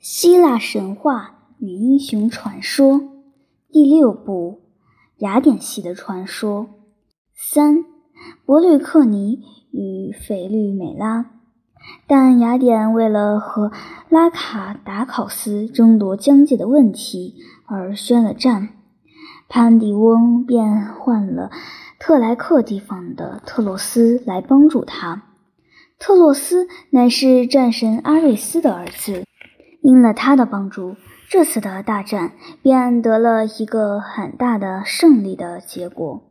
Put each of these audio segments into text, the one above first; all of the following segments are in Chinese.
希腊神话与英雄传说第六部：雅典系的传说三：伯律克尼与斐律美拉。但雅典为了和拉卡达考斯争夺疆界的问题而宣了战，潘迪翁便换了特莱克地方的特洛斯来帮助他。特洛斯乃是战神阿瑞斯的儿子。因了他的帮助，这次的大战便得了一个很大的胜利的结果。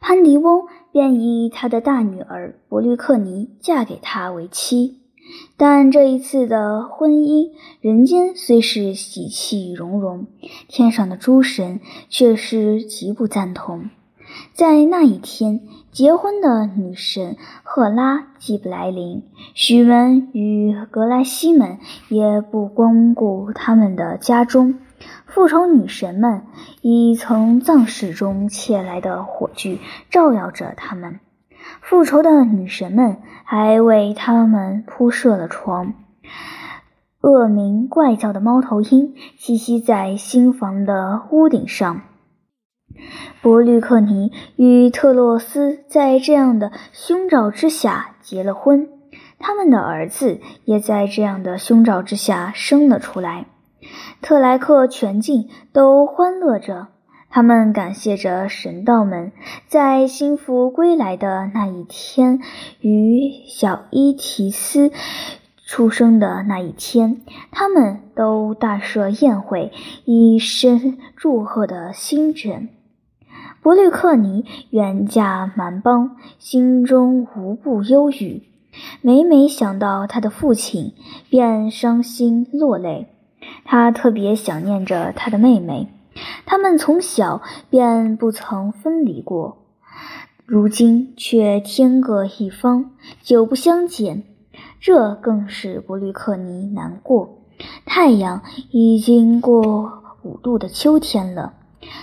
潘迪翁便以他的大女儿伯律克尼嫁给他为妻。但这一次的婚姻，人间虽是喜气融融，天上的诸神却是极不赞同。在那一天，结婚的女神赫拉既不来临，许门与格莱西们也不光顾他们的家中。复仇女神们已从葬室中窃来的火炬照耀着他们。复仇的女神们还为他们铺设了床。恶名怪叫的猫头鹰栖息在新房的屋顶上。伯律克尼与特洛斯在这样的凶兆之下结了婚，他们的儿子也在这样的凶兆之下生了出来。特莱克全境都欢乐着，他们感谢着神道们，在幸福归来的那一天，与小伊提斯出生的那一天，他们都大设宴会，以深祝贺的心神。伯律克尼远嫁蛮邦，心中无不忧郁。每每想到他的父亲，便伤心落泪。他特别想念着他的妹妹，他们从小便不曾分离过，如今却天各一方，久不相见，这更使伯律克尼难过。太阳已经过五度的秋天了。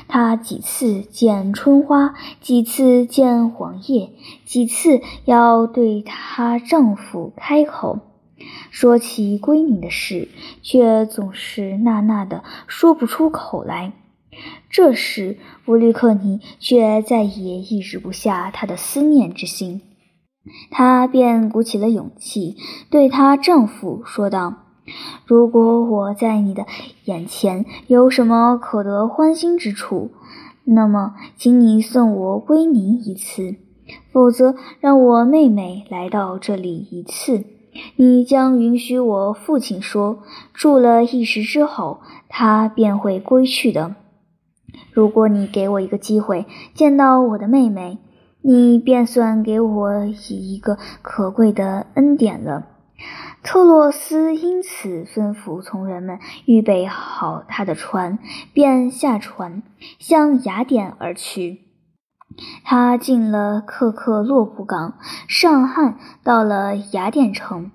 她几次见春花，几次见黄叶，几次要对她丈夫开口说起闺女的事，却总是呐呐的说不出口来。这时，伯律克尼却再也抑制不下她的思念之心，她便鼓起了勇气，对她丈夫说道。如果我在你的眼前有什么可得欢心之处，那么请你送我归宁一次；否则，让我妹妹来到这里一次。你将允许我父亲说，住了一时之后，他便会归去的。如果你给我一个机会见到我的妹妹，你便算给我以一个可贵的恩典了。特洛斯因此吩咐从人们预备好他的船，便下船向雅典而去。他进了克克洛普港，上岸到了雅典城。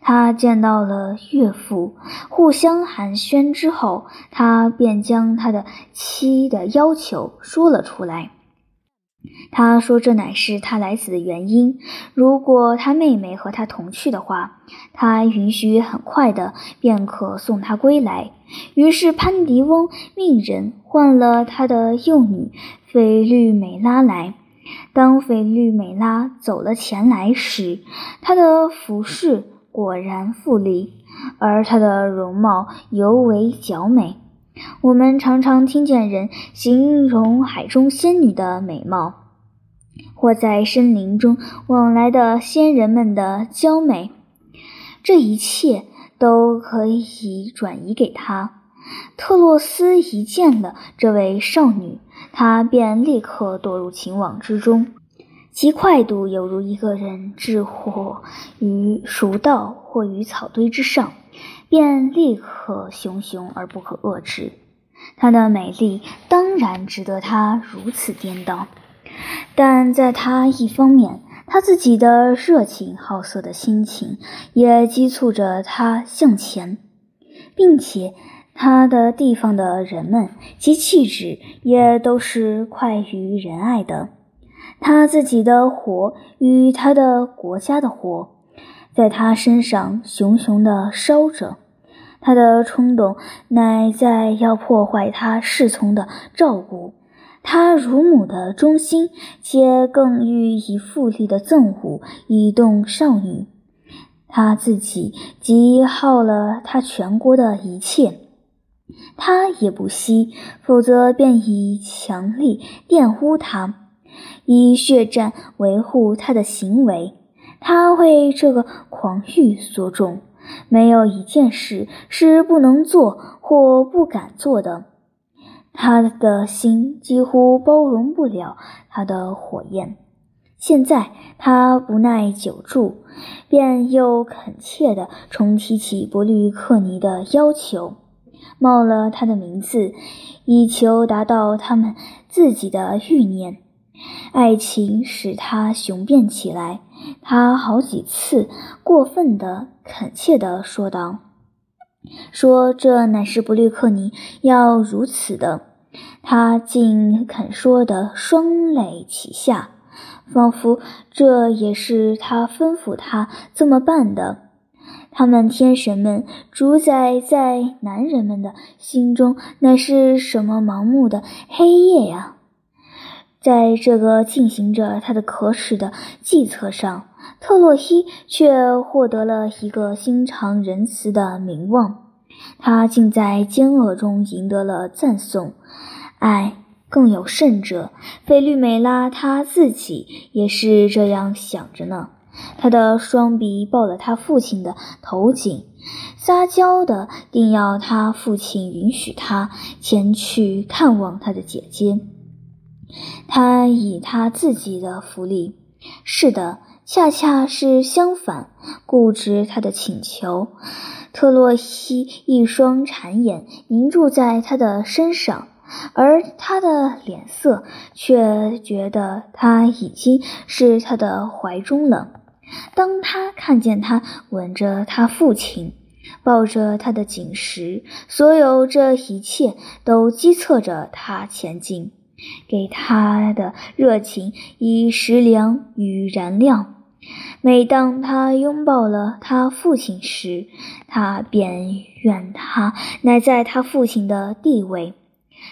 他见到了岳父，互相寒暄之后，他便将他的妻的要求说了出来。他说：“这乃是他来此的原因。如果他妹妹和他同去的话，他允许很快的便可送他归来。”于是潘迪翁命人换了他的幼女菲律美拉来。当菲律美拉走了前来时，她的服饰果然富丽，而她的容貌尤为娇美。我们常常听见人形容海中仙女的美貌，或在森林中往来的仙人们的娇美。这一切都可以转移给他。特洛斯一见了这位少女，他便立刻堕入情网之中，其快度犹如一个人置火于熟稻或于草堆之上。便立刻熊熊而不可遏制。她的美丽当然值得他如此颠倒，但在他一方面，他自己的热情好色的心情也激促着他向前，并且他的地方的人们及气质也都是快于仁爱的。他自己的火与他的国家的火，在他身上熊熊的烧着。他的冲动乃在要破坏他侍从的照顾，他乳母的忠心，且更欲以富丽的憎恶以动少女。他自己即耗了他全国的一切，他也不惜，否则便以强力玷污他，以血战维护他的行为。他为这个狂欲所重。没有一件事是不能做或不敢做的。他的心几乎包容不了他的火焰。现在他不耐久住，便又恳切地重提起伯律克尼的要求，冒了他的名字，以求达到他们自己的欲念。爱情使他雄辩起来。他好几次过分的恳切地说道：“说这乃是布律克尼要如此的。”他竟肯说的双泪齐下，仿佛这也是他吩咐他这么办的。他们天神们主宰在男人们的心中，乃是什么盲目的黑夜呀！在这个进行着他的可耻的计策上，特洛伊却获得了一个心肠仁慈的名望。他竟在奸恶中赢得了赞颂。唉，更有甚者，菲律美拉他自己也是这样想着呢。他的双臂抱了他父亲的头颈，撒娇的定要他父亲允许他前去看望他的姐姐。他以他自己的福利，是的，恰恰是相反，固执他的请求。特洛伊一双馋眼凝住在他的身上，而他的脸色却觉得他已经是他的怀中了。当他看见他吻着他父亲，抱着他的颈时，所有这一切都激策着他前进。给他的热情以食粮与燃料。每当他拥抱了他父亲时，他便怨他乃在他父亲的地位。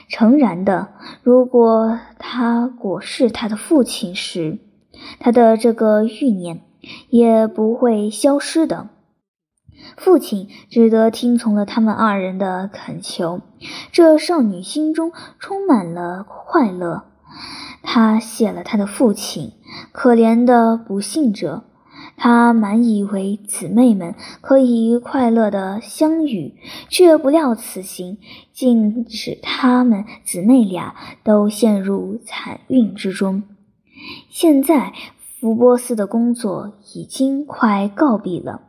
诚然的，如果他果是他的父亲时，他的这个欲念也不会消失的。父亲只得听从了他们二人的恳求。这少女心中充满了快乐。她谢了她的父亲，可怜的不幸者。他满以为姊妹们可以快乐的相遇，却不料此行竟使他们姊妹俩都陷入惨运之中。现在，福波斯的工作已经快告毕了。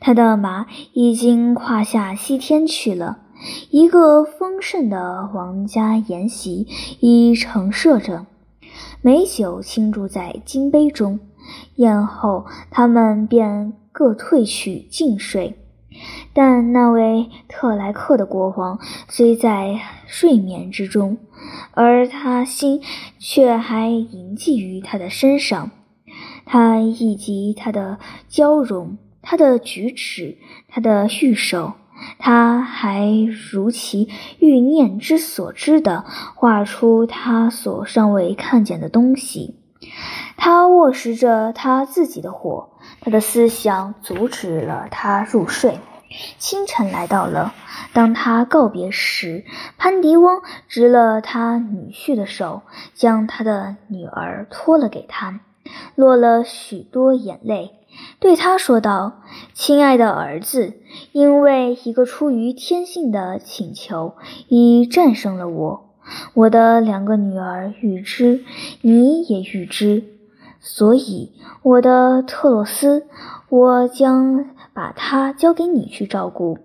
他的马已经跨下西天去了，一个丰盛的王家筵席已陈设着，美酒倾注在金杯中。宴后，他们便各退去静睡。但那位特莱克的国王虽在睡眠之中，而他心却还萦系于他的身上，他以及他的娇容。他的举止，他的玉手，他还如其欲念之所知的画出他所尚未看见的东西。他握持着他自己的火，他的思想阻止了他入睡。清晨来到了，当他告别时，潘迪翁执了他女婿的手，将他的女儿托了给他，落了许多眼泪。对他说道：“亲爱的儿子，因为一个出于天性的请求，已战胜了我。我的两个女儿预知，你也预知，所以我的特洛斯，我将把她交给你去照顾，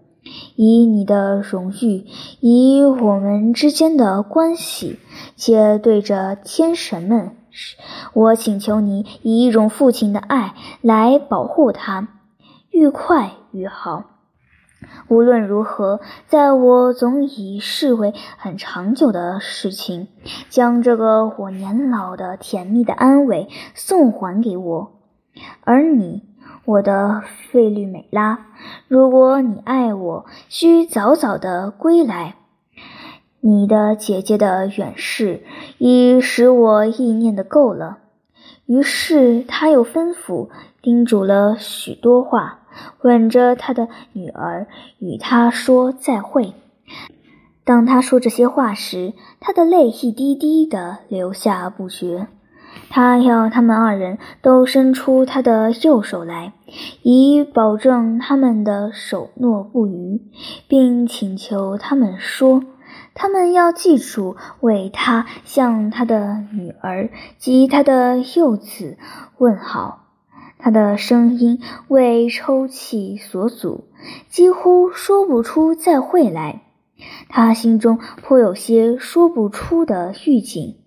以你的荣誉，以我们之间的关系，且对着天神们。”我请求你以一种父亲的爱来保护他，愈快愈好。无论如何，在我总以视为很长久的事情，将这个我年老的甜蜜的安慰送还给我。而你，我的费律美拉，如果你爱我，需早早的归来。你的姐姐的远逝已使我意念的够了。于是他又吩咐叮嘱了许多话，吻着他的女儿，与他说再会。当他说这些话时，他的泪一滴滴的流下不绝。他要他们二人都伸出他的右手来，以保证他们的守诺不渝，并请求他们说，他们要记住为他向他的女儿及他的幼子问好。他的声音为抽泣所阻，几乎说不出再会来。他心中颇有些说不出的预警。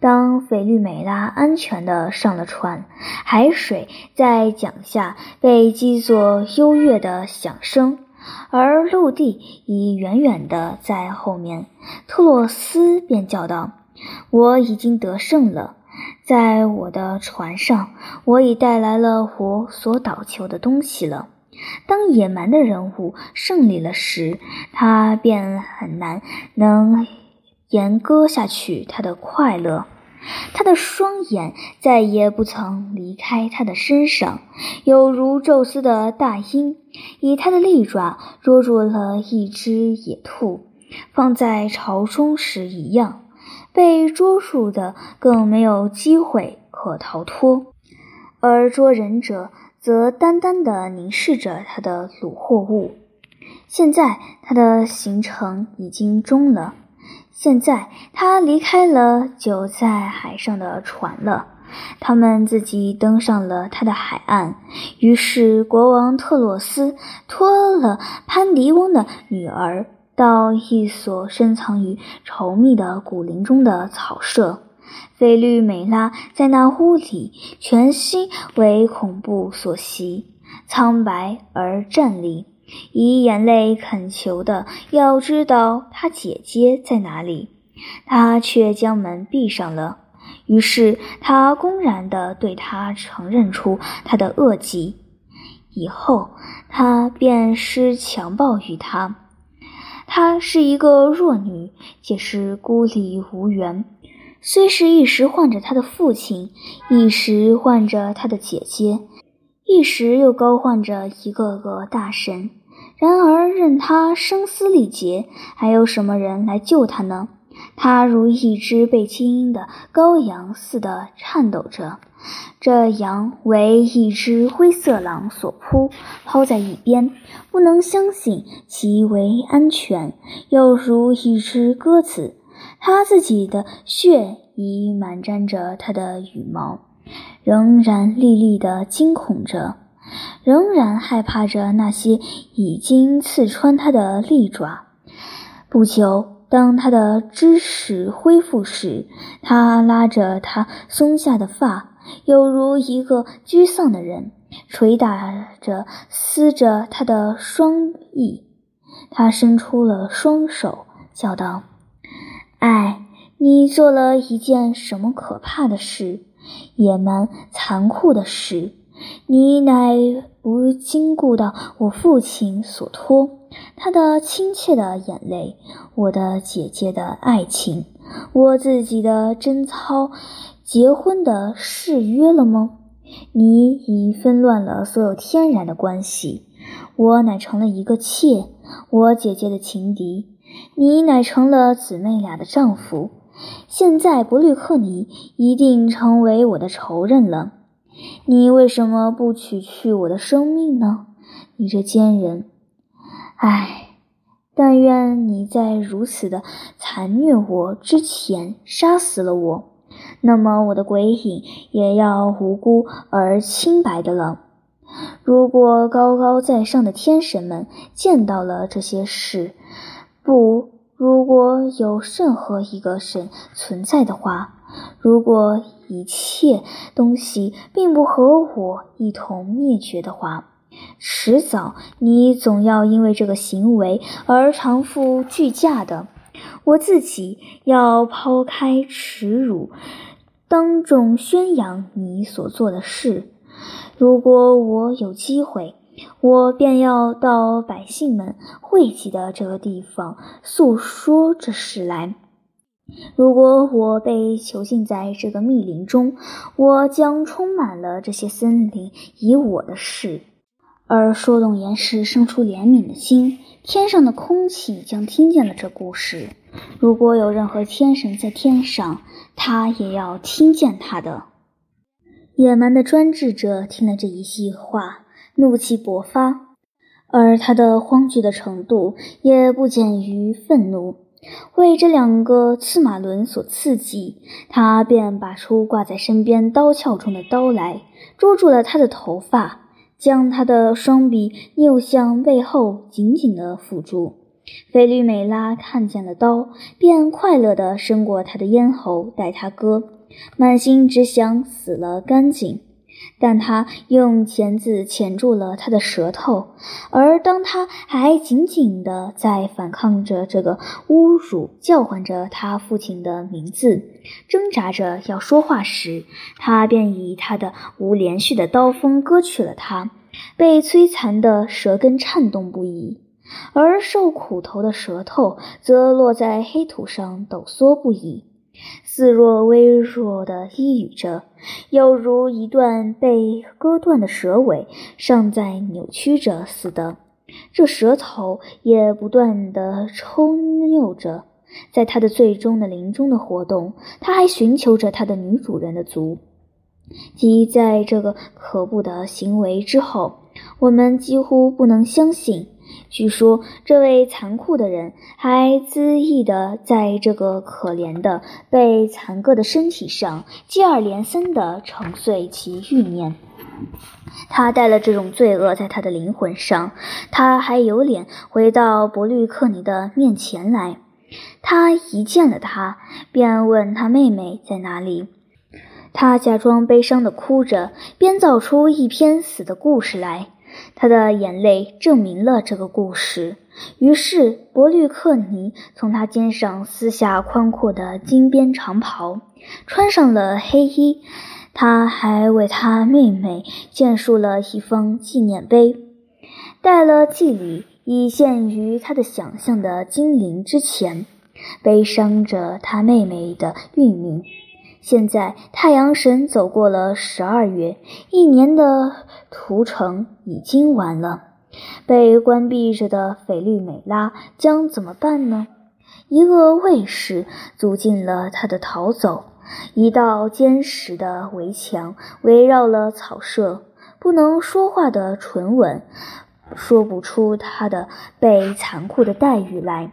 当菲律美拉安全地上了船，海水在桨下被击作优越的响声，而陆地已远远地在后面。特洛斯便叫道：“我已经得胜了，在我的船上，我已带来了我所祷求的东西了。当野蛮的人物胜利了时，他便很难能。”严割下去，他的快乐，他的双眼再也不曾离开他的身上，有如宙斯的大鹰以他的利爪捉住了一只野兔，放在巢中时一样，被捉住的更没有机会可逃脱，而捉人者则单单地凝视着他的虏获物。现在他的行程已经终了。现在他离开了久在海上的船了，他们自己登上了他的海岸。于是国王特洛斯托了潘迪翁的女儿到一所深藏于稠密的古林中的草舍。菲律美拉在那屋里，全心为恐怖所袭，苍白而站立。以眼泪恳求的要知道他姐姐在哪里，他却将门闭上了。于是他公然的对他承认出他的恶疾，以后他便施强暴于他。她是一个弱女，且是孤立无援，虽是一时唤着他的父亲，一时唤着他的姐姐，一时又高唤着一个个大神。然而，任他声嘶力竭，还有什么人来救他呢？他如一只被惊鹰的羔羊似的颤抖着，这羊为一只灰色狼所扑，抛在一边，不能相信其为安全，又如一只鸽子，他自己的血已满沾着他的羽毛，仍然历历的惊恐着。仍然害怕着那些已经刺穿他的利爪。不久，当他的知识恢复时，他拉着他松下的发，有如一个沮丧的人，捶打着、撕着他的双翼。他伸出了双手，叫道：“哎，你做了一件什么可怕的事？野蛮、残酷的事。”你乃不经顾到我父亲所托，他的亲切的眼泪，我的姐姐的爱情，我自己的贞操，结婚的誓约了吗？你已纷乱了所有天然的关系，我乃成了一个妾，我姐姐的情敌，你乃成了姊妹俩的丈夫。现在伯律克尼一定成为我的仇人了。你为什么不取去我的生命呢？你这奸人！唉，但愿你在如此的残虐我之前杀死了我，那么我的鬼影也要无辜而清白的了。如果高高在上的天神们见到了这些事，不，如果有任何一个神存在的话。如果一切东西并不和我一同灭绝的话，迟早你总要因为这个行为而偿付巨价的。我自己要抛开耻辱，当众宣扬你所做的事。如果我有机会，我便要到百姓们汇集的这个地方诉说这事来。如果我被囚禁在这个密林中，我将充满了这些森林以我的事。而说动岩石生出怜悯的心，天上的空气将听见了这故事。如果有任何天神在天上，他也要听见他的。野蛮的专制者听了这一席话，怒气勃发，而他的慌惧的程度也不减于愤怒。为这两个刺马轮所刺激，他便拔出挂在身边刀鞘中的刀来，捉住了他的头发。将他的双臂扭向背后，紧紧地缚住。菲律美拉看见了刀，便快乐地伸过他的咽喉，待他割，满心只想死了干净。但他用钳子钳住了他的舌头，而当他还紧紧地在反抗着这个侮辱，叫唤着他父亲的名字，挣扎着要说话时，他便以他的无连续的刀锋割去了他。被摧残的舌根颤动不已，而受苦头的舌头则落在黑土上抖缩不已。似若微弱的低语着，犹如一段被割断的蛇尾尚在扭曲着似的。这蛇头也不断地抽扭着，在他的最终的临终的活动，他还寻求着他的女主人的足。即在这个可怖的行为之后，我们几乎不能相信。据说，这位残酷的人还恣意地在这个可怜的被残割的身体上接二连三地承碎其欲念。他带了这种罪恶在他的灵魂上。他还有脸回到伯律克尼的面前来。他一见了他，便问他妹妹在哪里。他假装悲伤地哭着，编造出一篇死的故事来。他的眼泪证明了这个故事。于是，伯律克尼从他肩上撕下宽阔的金边长袍，穿上了黑衣。他还为他妹妹建树了一方纪念碑，带了祭礼，以献于他的想象的精灵之前，悲伤着他妹妹的运命。现在，太阳神走过了十二月，一年的屠城已经完了。被关闭着的斐律美拉将怎么办呢？一个卫士阻进了他的逃走。一道坚实的围墙围绕了草舍。不能说话的唇吻，说不出他的被残酷的待遇来。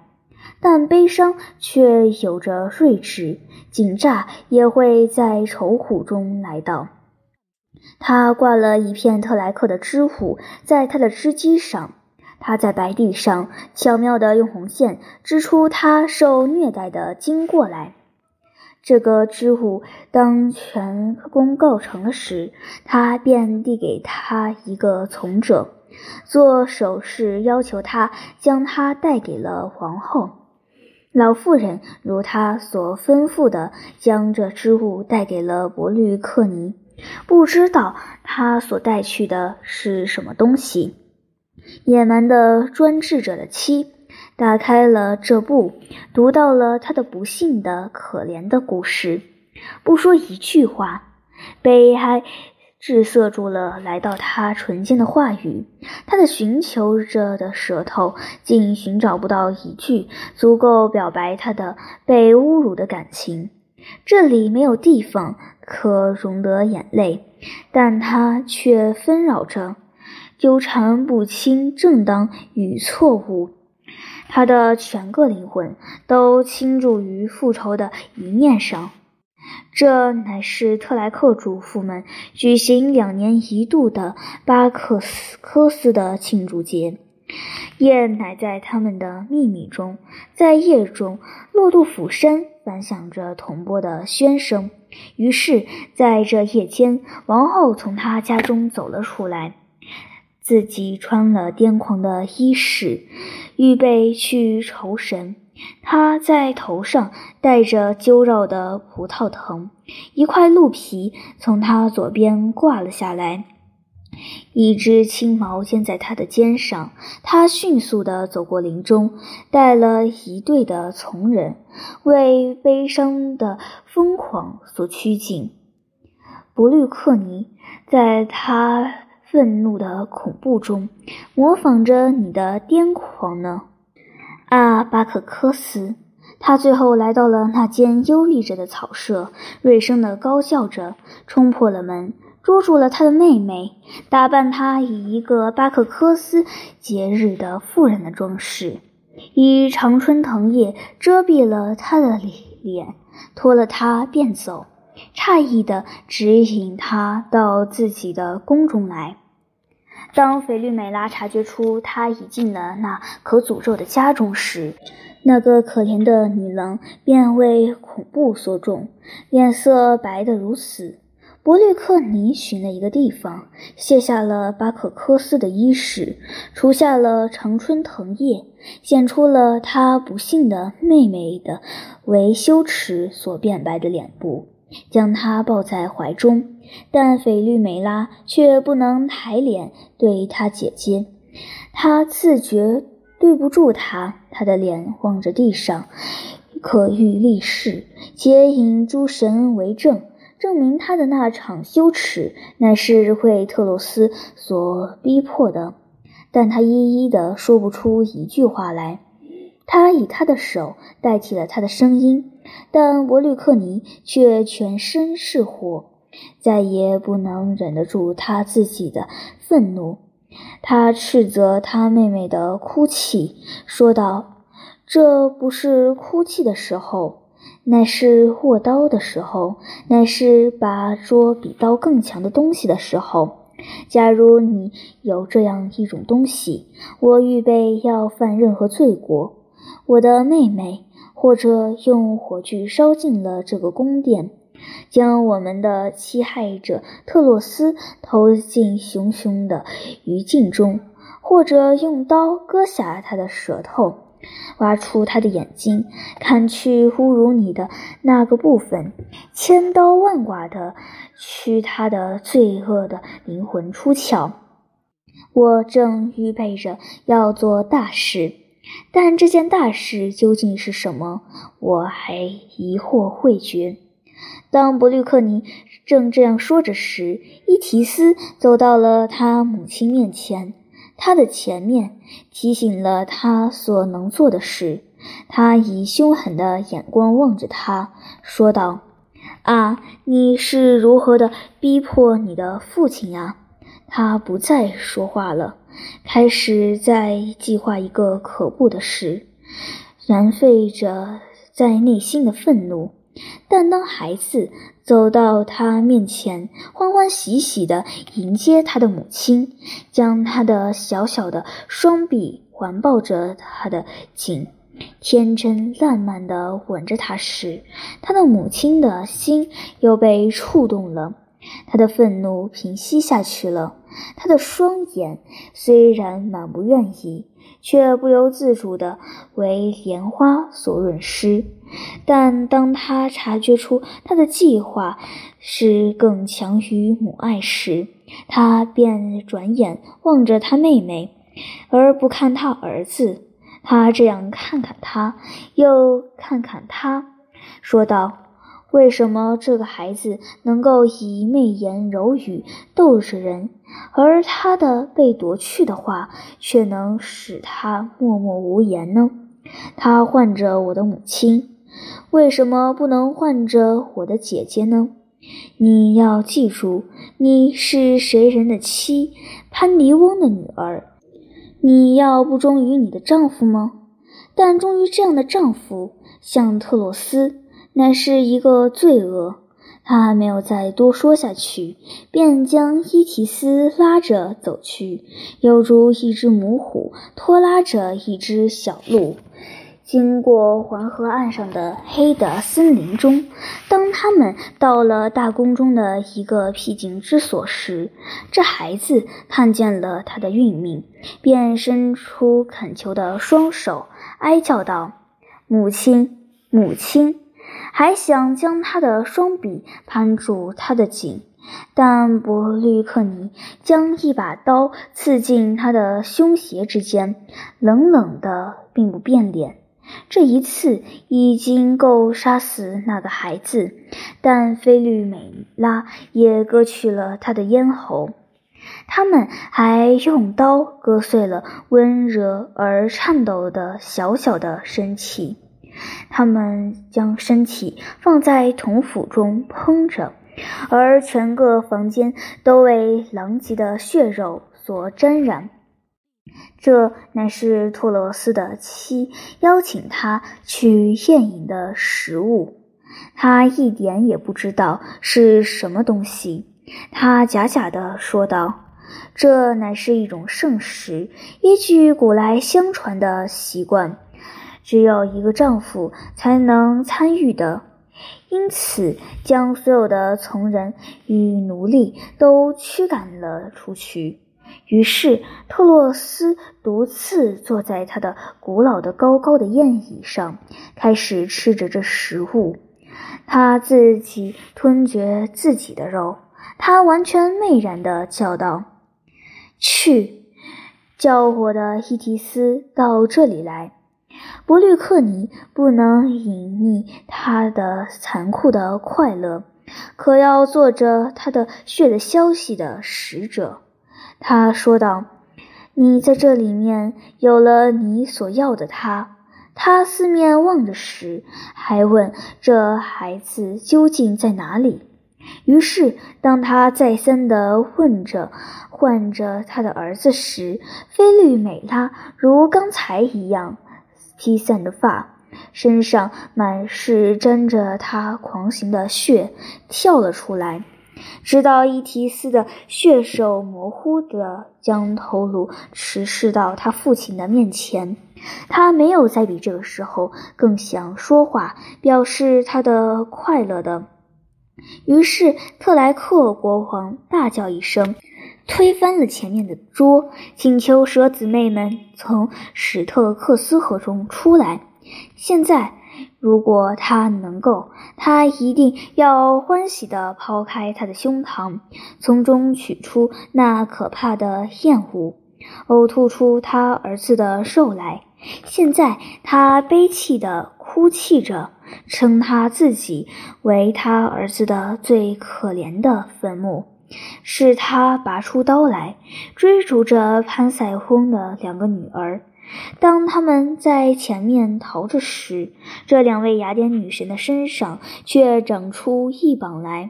但悲伤却有着睿智，紧乍也会在愁苦中来到。他挂了一片特莱克的织物在他的织机上，他在白地上巧妙地用红线织出他受虐待的经过来。这个织物当全功告成了时，他便递给他一个从者，做手势要求他将他带给了皇后。老妇人如他所吩咐的，将这织物带给了伯律克尼。不知道他所带去的是什么东西。野蛮的专制者的妻打开了这布，读到了他的不幸的可怜的故事，不说一句话，悲哀。滞涩住了来到他唇间的话语，他的寻求着的舌头竟寻找不到一句足够表白他的被侮辱的感情。这里没有地方可容得眼泪，但他却纷扰着，纠缠不清正当与错误。他的全个灵魂都倾注于复仇的一念上。这乃是特莱克主妇们举行两年一度的巴克斯科斯的庆祝节。夜乃在他们的秘密中，在夜中，洛杜甫山反响着铜钵的喧声。于是，在这夜间，王后从他家中走了出来，自己穿了癫狂的衣饰，预备去酬神。他在头上戴着揪绕的葡萄藤，一块鹿皮从他左边挂了下来。一只青毛尖在他的肩上，他迅速地走过林中，带了一队的从人，为悲伤的疯狂所趋近。伯律克尼在他愤怒的恐怖中，模仿着你的癫狂呢，啊，巴克科斯！他最后来到了那间幽闭着的草舍，锐声地高叫着，冲破了门。捉住了他的妹妹，打扮她以一个巴克科斯节日的妇人的装饰，以常春藤叶遮蔽了他的脸，脱了她便走，诧异地指引她到自己的宫中来。当菲律美拉察觉出他已进了那可诅咒的家中时，那个可怜的女郎便为恐怖所中，脸色白得如死。伯律克尼寻了一个地方，卸下了巴可科斯的衣饰，除下了常春藤叶，显出了他不幸的妹妹的为羞耻所变白的脸部，将她抱在怀中。但菲律美拉却不能抬脸对他姐姐，他自觉对不住她，他的脸望着地上，可欲立誓，且引诸神为证。证明他的那场羞耻乃是惠特洛斯所逼迫的，但他一一的说不出一句话来。他以他的手代替了他的声音，但伯律克尼却全身是火，再也不能忍得住他自己的愤怒。他斥责他妹妹的哭泣，说道：“这不是哭泣的时候。”乃是握刀的时候，乃是把捉比刀更强的东西的时候。假如你有这样一种东西，我预备要犯任何罪过。我的妹妹，或者用火炬烧尽了这个宫殿，将我们的欺害者特洛斯投进熊熊的余烬中，或者用刀割下他的舌头。挖出他的眼睛，砍去侮辱你的那个部分，千刀万剐的取他的罪恶的灵魂出窍。我正预备着要做大事，但这件大事究竟是什么，我还疑惑未决。当伯律克尼正这样说着时，伊提斯走到了他母亲面前。他的前面提醒了他所能做的事。他以凶狠的眼光望着他，说道：“啊，你是如何的逼迫你的父亲呀？”他不再说话了，开始在计划一个可怖的事，燃沸着在内心的愤怒。但当孩子走到他面前，欢欢喜喜地迎接他的母亲，将他的小小的双臂环抱着他的颈，天真烂漫地吻着他时，他的母亲的心又被触动了，他的愤怒平息下去了，他的双眼虽然满不愿意。却不由自主地为莲花所润湿，但当他察觉出他的计划是更强于母爱时，他便转眼望着他妹妹，而不看他儿子。他这样看看他，又看看他，说道。为什么这个孩子能够以媚言柔语逗着人，而他的被夺去的话却能使他默默无言呢？他唤着我的母亲，为什么不能唤着我的姐姐呢？你要记住，你是谁人的妻，潘尼翁的女儿。你要不忠于你的丈夫吗？但忠于这样的丈夫，像特洛斯。乃是一个罪恶。他没有再多说下去，便将伊提斯拉着走去，犹如一只母虎拖拉着一只小鹿，经过黄河岸上的黑的森林中。当他们到了大宫中的一个僻静之所时，这孩子看见了他的运命，便伸出恳求的双手，哀叫道：“母亲，母亲！”还想将他的双臂攀住他的颈，但伯律克尼将一把刀刺进他的胸胁之间，冷冷的，并不变脸。这一次已经够杀死那个孩子，但菲律美拉也割去了他的咽喉。他们还用刀割碎了温热而颤抖的小小的身体，他们将身体放在铜釜中烹着，而全个房间都为狼藉的血肉所沾染。这乃是托洛斯的妻邀请他去宴饮的食物，他一点也不知道是什么东西。他假假的说道。这乃是一种圣食，依据古来相传的习惯，只有一个丈夫才能参与的，因此将所有的从人与奴隶都驱赶了出去。于是特洛斯独自坐在他的古老的高高的宴椅上，开始吃着这食物。他自己吞嚼自己的肉，他完全媚然地叫道。去，叫我的伊提斯到这里来。伯律克尼不能隐匿他的残酷的快乐，可要做着他的血的消息的使者。他说道：“你在这里面有了你所要的他。”他四面望着时，还问：“这孩子究竟在哪里？”于是，当他再三地问着、唤着他的儿子时，菲律美拉如刚才一样，披散着发，身上满是沾着他狂行的血，跳了出来，直到伊提斯的血手模糊地将头颅持视到他父亲的面前。他没有再比这个时候更想说话，表示他的快乐的。于是，特莱克国王大叫一声，推翻了前面的桌，请求蛇姊妹们从史特克斯河中出来。现在，如果他能够，他一定要欢喜地抛开他的胸膛，从中取出那可怕的厌恶，呕吐出他儿子的肉来。现在，他悲泣地哭泣着。称他自己为他儿子的最可怜的坟墓，是他拔出刀来追逐着潘塞翁的两个女儿。当他们在前面逃着时，这两位雅典女神的身上却长出翼膀来，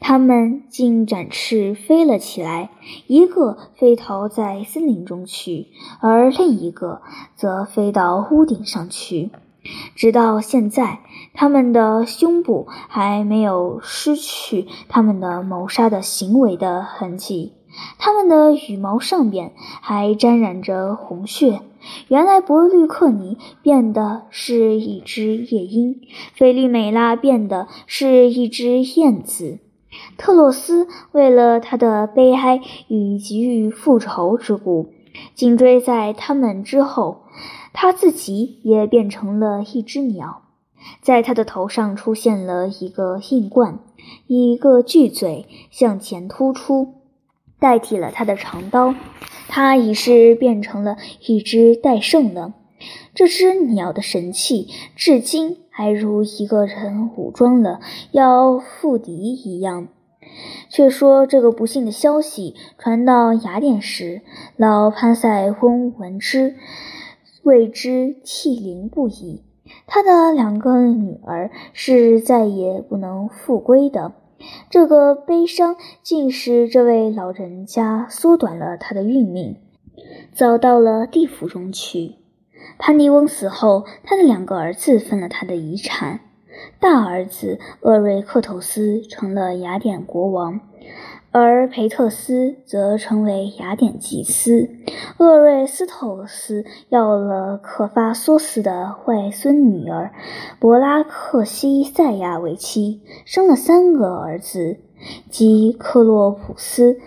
他们竟展翅飞了起来，一个飞逃在森林中去，而另一个则飞到屋顶上去。直到现在，他们的胸部还没有失去他们的谋杀的行为的痕迹，他们的羽毛上边还沾染着红血。原来，伯律克尼变的是一只夜莺，菲利美拉变的是一只燕子。特洛斯为了他的悲哀与急于复仇之故，紧追在他们之后。他自己也变成了一只鸟，在他的头上出现了一个硬冠，一个巨嘴向前突出，代替了他的长刀。他已是变成了一只戴胜了。这只鸟的神气，至今还如一个人武装了要赴敌一样。却说这个不幸的消息传到雅典时，老潘塞翁闻之。为之涕零不已。他的两个女儿是再也不能复归的。这个悲伤竟使这位老人家缩短了他的运命，早到了地府中去。潘尼翁死后，他的两个儿子分了他的遗产。大儿子厄瑞克托斯成了雅典国王。而培特斯则成为雅典祭司，厄瑞斯托斯要了克发梭斯的外孙女儿博拉克西塞亚为妻，生了三个儿子，即克洛普斯、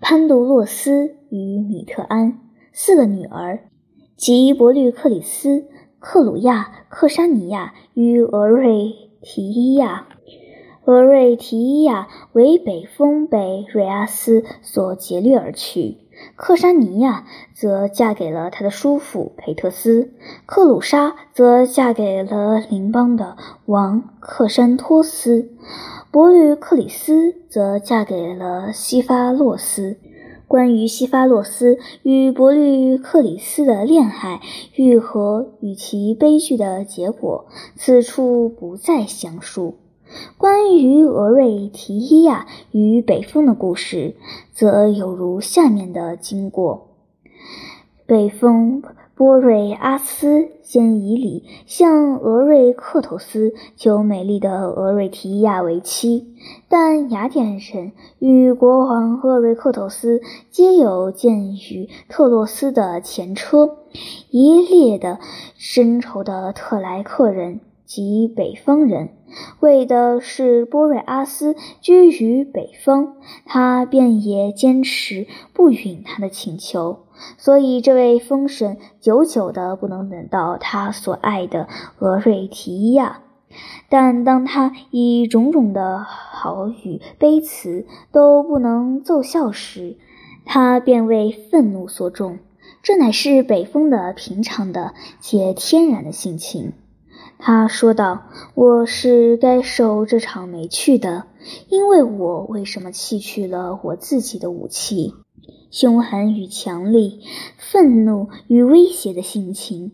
潘杜洛斯与米特安；四个女儿，即伯律克里斯、克鲁亚、克沙尼亚与俄瑞提伊亚。俄瑞提伊亚为北风被瑞阿斯所劫掠而去，克山尼亚则嫁给了他的叔父佩特斯，克鲁莎则嫁给了邻邦的王克山托斯，伯吕克里斯则嫁给了西法洛斯。关于西发洛斯与伯律克里斯的恋爱愈合与其悲剧的结果，此处不再详述。关于俄瑞提伊亚与北风的故事，则有如下面的经过：北风波瑞阿斯先以礼向俄瑞克托斯求美丽的俄瑞提亚为妻，但雅典人与国王俄瑞克托斯皆有鉴于特洛斯的前车，一列的深仇的特莱克人。及北方人为的是波瑞阿斯居于北方，他便也坚持不允他的请求，所以这位风神久久的不能等到他所爱的俄瑞提亚。但当他以种种的好语悲词都不能奏效时，他便为愤怒所中。这乃是北风的平常的且天然的性情。他说道：“我是该受这场没趣的，因为我为什么弃去了我自己的武器？凶狠与强力，愤怒与威胁的性情，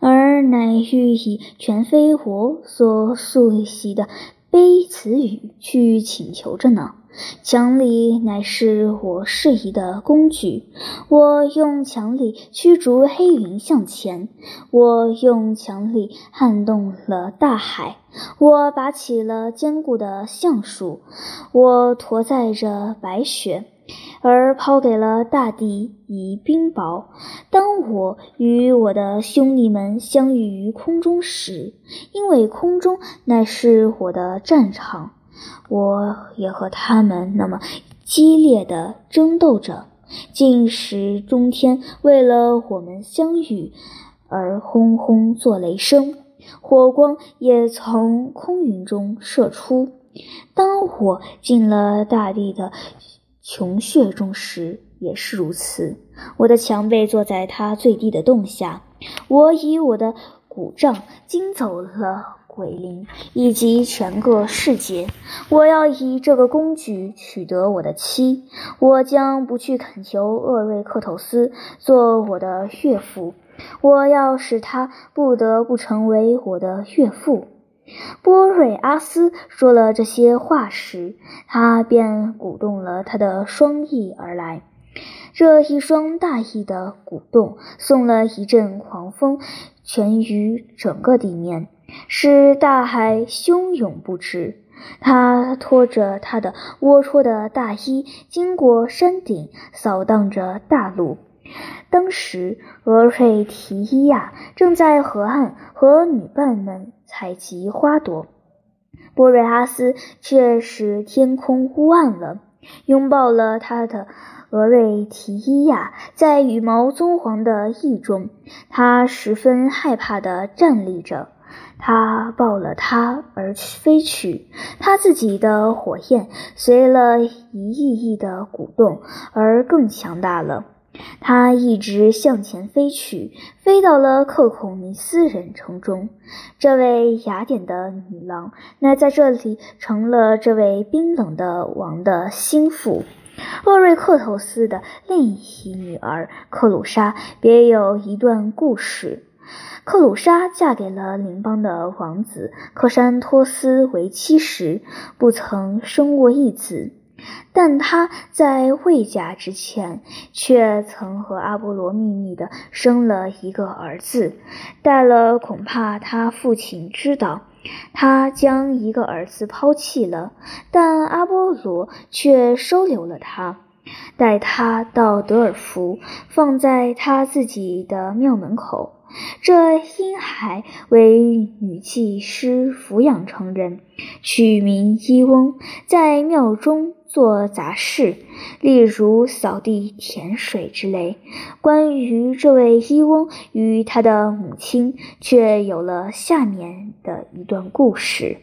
而乃欲以全非我所熟悉的卑词语去请求着呢？”强力乃是我适宜的工具，我用强力驱逐黑云向前，我用强力撼动了大海，我拔起了坚固的橡树，我驮载着白雪，而抛给了大地以冰雹。当我与我的兄弟们相遇于空中时，因为空中乃是我的战场。我也和他们那么激烈的争斗着，竟使中天为了我们相遇而轰轰作雷声，火光也从空云中射出。当我进了大地的穷穴中时，也是如此。我的强背坐在它最低的洞下，我以我的鼓杖惊走了。鬼灵以及全个世界，我要以这个工具取得我的妻。我将不去恳求厄瑞克托斯做我的岳父，我要使他不得不成为我的岳父。波瑞阿斯说了这些话时，他便鼓动了他的双翼而来。这一双大翼的鼓动，送了一阵狂风，全于整个地面。使大海汹涌不止。他拖着他的龌龊的大衣，经过山顶，扫荡着大陆。当时，俄瑞提亚正在河岸和女伴们采集花朵，波瑞阿斯却使天空乌暗了，拥抱了他的俄瑞提伊亚，在羽毛棕黄的翼中，他十分害怕地站立着。他抱了他而飞去，他自己的火焰随了一翼翼的鼓动而更强大了。他一直向前飞去，飞到了克孔尼斯人城中。这位雅典的女郎乃在这里成了这位冰冷的王的心腹。厄瑞克托斯的另一女儿克鲁莎别有一段故事。克鲁莎嫁给了邻邦的王子克山托斯为妻时，不曾生过一子，但她在未嫁之前，却曾和阿波罗秘密的生了一个儿子。待了，恐怕他父亲知道，他将一个儿子抛弃了，但阿波罗却收留了他，带他到德尔福，放在他自己的庙门口。这婴孩为女祭师抚养成人，取名伊翁，在庙中做杂事，例如扫地、舔水之类。关于这位伊翁与他的母亲，却有了下面的一段故事。